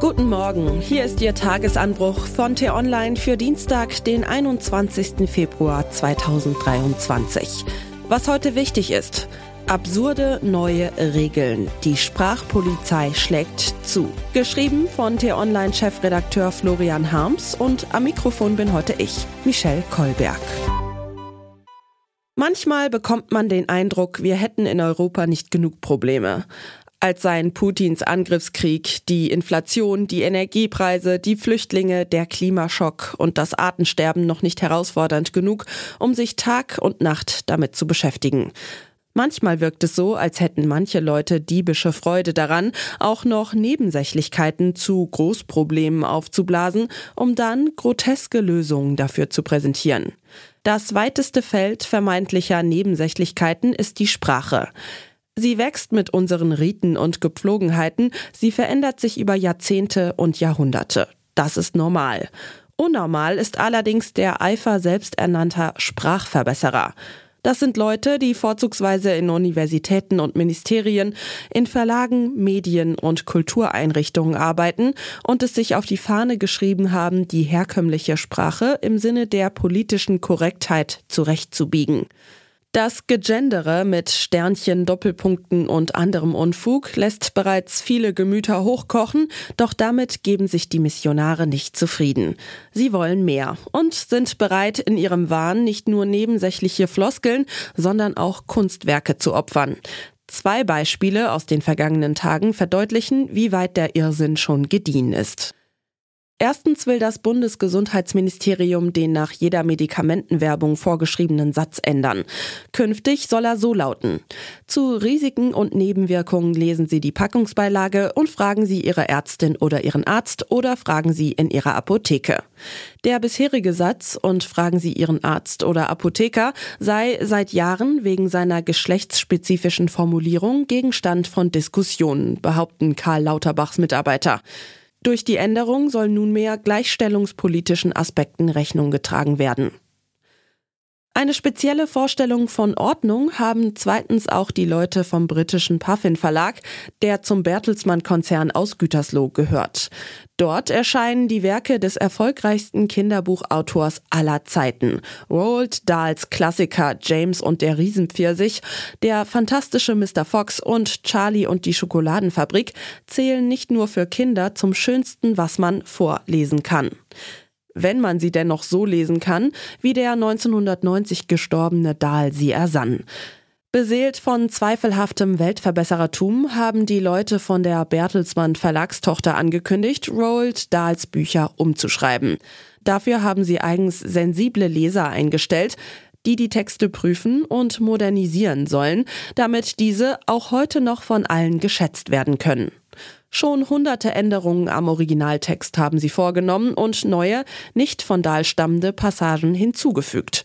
Guten Morgen, hier ist Ihr Tagesanbruch von T-Online für Dienstag, den 21. Februar 2023. Was heute wichtig ist. Absurde neue Regeln. Die Sprachpolizei schlägt zu. Geschrieben von T-Online-Chefredakteur Florian Harms und am Mikrofon bin heute ich, Michelle Kolberg. Manchmal bekommt man den Eindruck, wir hätten in Europa nicht genug Probleme als seien Putins Angriffskrieg, die Inflation, die Energiepreise, die Flüchtlinge, der Klimaschock und das Artensterben noch nicht herausfordernd genug, um sich Tag und Nacht damit zu beschäftigen. Manchmal wirkt es so, als hätten manche Leute diebische Freude daran, auch noch Nebensächlichkeiten zu Großproblemen aufzublasen, um dann groteske Lösungen dafür zu präsentieren. Das weiteste Feld vermeintlicher Nebensächlichkeiten ist die Sprache. Sie wächst mit unseren Riten und Gepflogenheiten, sie verändert sich über Jahrzehnte und Jahrhunderte. Das ist normal. Unnormal ist allerdings der Eifer selbsternannter Sprachverbesserer. Das sind Leute, die vorzugsweise in Universitäten und Ministerien, in Verlagen, Medien und Kultureinrichtungen arbeiten und es sich auf die Fahne geschrieben haben, die herkömmliche Sprache im Sinne der politischen Korrektheit zurechtzubiegen. Das Gegendere mit Sternchen, Doppelpunkten und anderem Unfug lässt bereits viele Gemüter hochkochen, doch damit geben sich die Missionare nicht zufrieden. Sie wollen mehr und sind bereit, in ihrem Wahn nicht nur nebensächliche Floskeln, sondern auch Kunstwerke zu opfern. Zwei Beispiele aus den vergangenen Tagen verdeutlichen, wie weit der Irrsinn schon gediehen ist. Erstens will das Bundesgesundheitsministerium den nach jeder Medikamentenwerbung vorgeschriebenen Satz ändern. Künftig soll er so lauten. Zu Risiken und Nebenwirkungen lesen Sie die Packungsbeilage und fragen Sie Ihre Ärztin oder Ihren Arzt oder fragen Sie in Ihrer Apotheke. Der bisherige Satz und fragen Sie Ihren Arzt oder Apotheker sei seit Jahren wegen seiner geschlechtsspezifischen Formulierung Gegenstand von Diskussionen, behaupten Karl Lauterbachs Mitarbeiter. Durch die Änderung soll nunmehr gleichstellungspolitischen Aspekten Rechnung getragen werden. Eine spezielle Vorstellung von Ordnung haben zweitens auch die Leute vom britischen Puffin Verlag, der zum Bertelsmann Konzern aus Gütersloh gehört. Dort erscheinen die Werke des erfolgreichsten Kinderbuchautors aller Zeiten. Roald Dahls Klassiker James und der Riesenpfirsich, der fantastische Mr. Fox und Charlie und die Schokoladenfabrik zählen nicht nur für Kinder zum schönsten, was man vorlesen kann wenn man sie denn noch so lesen kann, wie der 1990 gestorbene Dahl sie ersann. Beseelt von zweifelhaftem Weltverbesserertum haben die Leute von der Bertelsmann Verlagstochter angekündigt, Roald Dahls Bücher umzuschreiben. Dafür haben sie eigens sensible Leser eingestellt, die die Texte prüfen und modernisieren sollen, damit diese auch heute noch von allen geschätzt werden können. Schon hunderte Änderungen am Originaltext haben sie vorgenommen und neue, nicht von Dahl stammende Passagen hinzugefügt.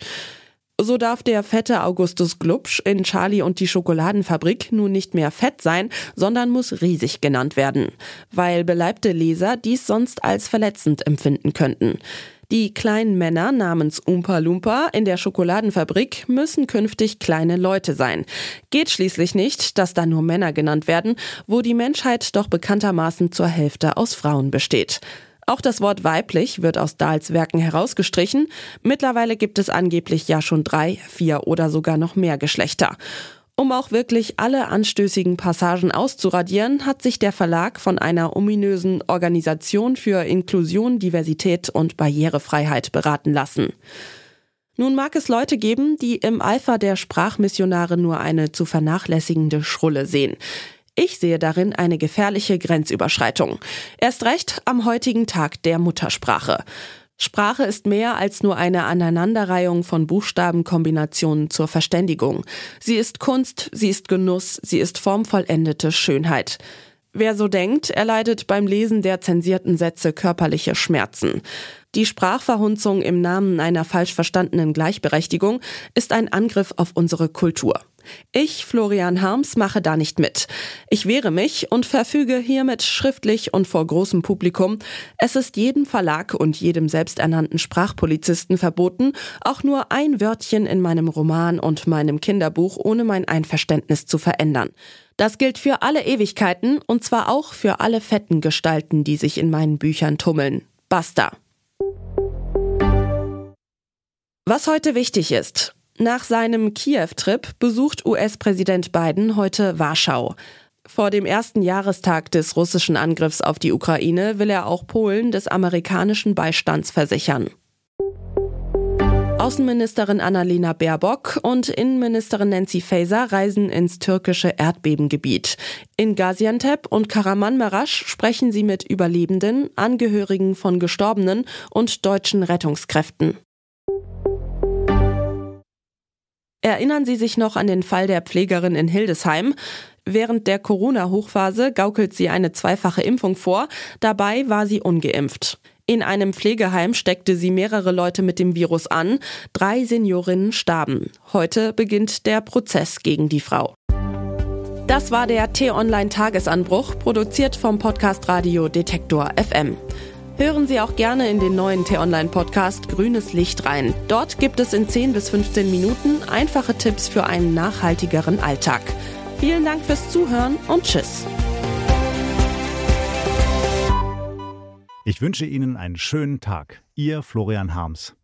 So darf der fette Augustus Glubsch in Charlie und die Schokoladenfabrik nun nicht mehr fett sein, sondern muss riesig genannt werden, weil beleibte Leser dies sonst als verletzend empfinden könnten. Die kleinen Männer namens Umpa Lumpa in der Schokoladenfabrik müssen künftig kleine Leute sein. Geht schließlich nicht, dass da nur Männer genannt werden, wo die Menschheit doch bekanntermaßen zur Hälfte aus Frauen besteht. Auch das Wort weiblich wird aus Dahls Werken herausgestrichen. Mittlerweile gibt es angeblich ja schon drei, vier oder sogar noch mehr Geschlechter. Um auch wirklich alle anstößigen Passagen auszuradieren, hat sich der Verlag von einer ominösen Organisation für Inklusion, Diversität und Barrierefreiheit beraten lassen. Nun mag es Leute geben, die im Eifer der Sprachmissionare nur eine zu vernachlässigende Schrulle sehen. Ich sehe darin eine gefährliche Grenzüberschreitung. Erst recht am heutigen Tag der Muttersprache. Sprache ist mehr als nur eine Aneinanderreihung von Buchstabenkombinationen zur Verständigung. Sie ist Kunst, sie ist Genuss, sie ist formvollendete Schönheit. Wer so denkt, erleidet beim Lesen der zensierten Sätze körperliche Schmerzen. Die Sprachverhunzung im Namen einer falsch verstandenen Gleichberechtigung ist ein Angriff auf unsere Kultur. Ich, Florian Harms, mache da nicht mit. Ich wehre mich und verfüge hiermit schriftlich und vor großem Publikum, es ist jedem Verlag und jedem selbsternannten Sprachpolizisten verboten, auch nur ein Wörtchen in meinem Roman und meinem Kinderbuch ohne mein Einverständnis zu verändern. Das gilt für alle Ewigkeiten und zwar auch für alle fetten Gestalten, die sich in meinen Büchern tummeln. Basta. Was heute wichtig ist. Nach seinem Kiew-Trip besucht US-Präsident Biden heute Warschau. Vor dem ersten Jahrestag des russischen Angriffs auf die Ukraine will er auch Polen des amerikanischen Beistands versichern. Außenministerin Annalena Baerbock und Innenministerin Nancy Faeser reisen ins türkische Erdbebengebiet. In Gaziantep und Karamanmaraş sprechen sie mit Überlebenden, Angehörigen von Gestorbenen und deutschen Rettungskräften. Erinnern Sie sich noch an den Fall der Pflegerin in Hildesheim? Während der Corona-Hochphase gaukelt sie eine zweifache Impfung vor, dabei war sie ungeimpft. In einem Pflegeheim steckte sie mehrere Leute mit dem Virus an, drei Seniorinnen starben. Heute beginnt der Prozess gegen die Frau. Das war der T-Online-Tagesanbruch, produziert vom Podcast Radio Detektor FM. Hören Sie auch gerne in den neuen T-Online-Podcast Grünes Licht rein. Dort gibt es in 10 bis 15 Minuten einfache Tipps für einen nachhaltigeren Alltag. Vielen Dank fürs Zuhören und Tschüss. Ich wünsche Ihnen einen schönen Tag. Ihr Florian Harms.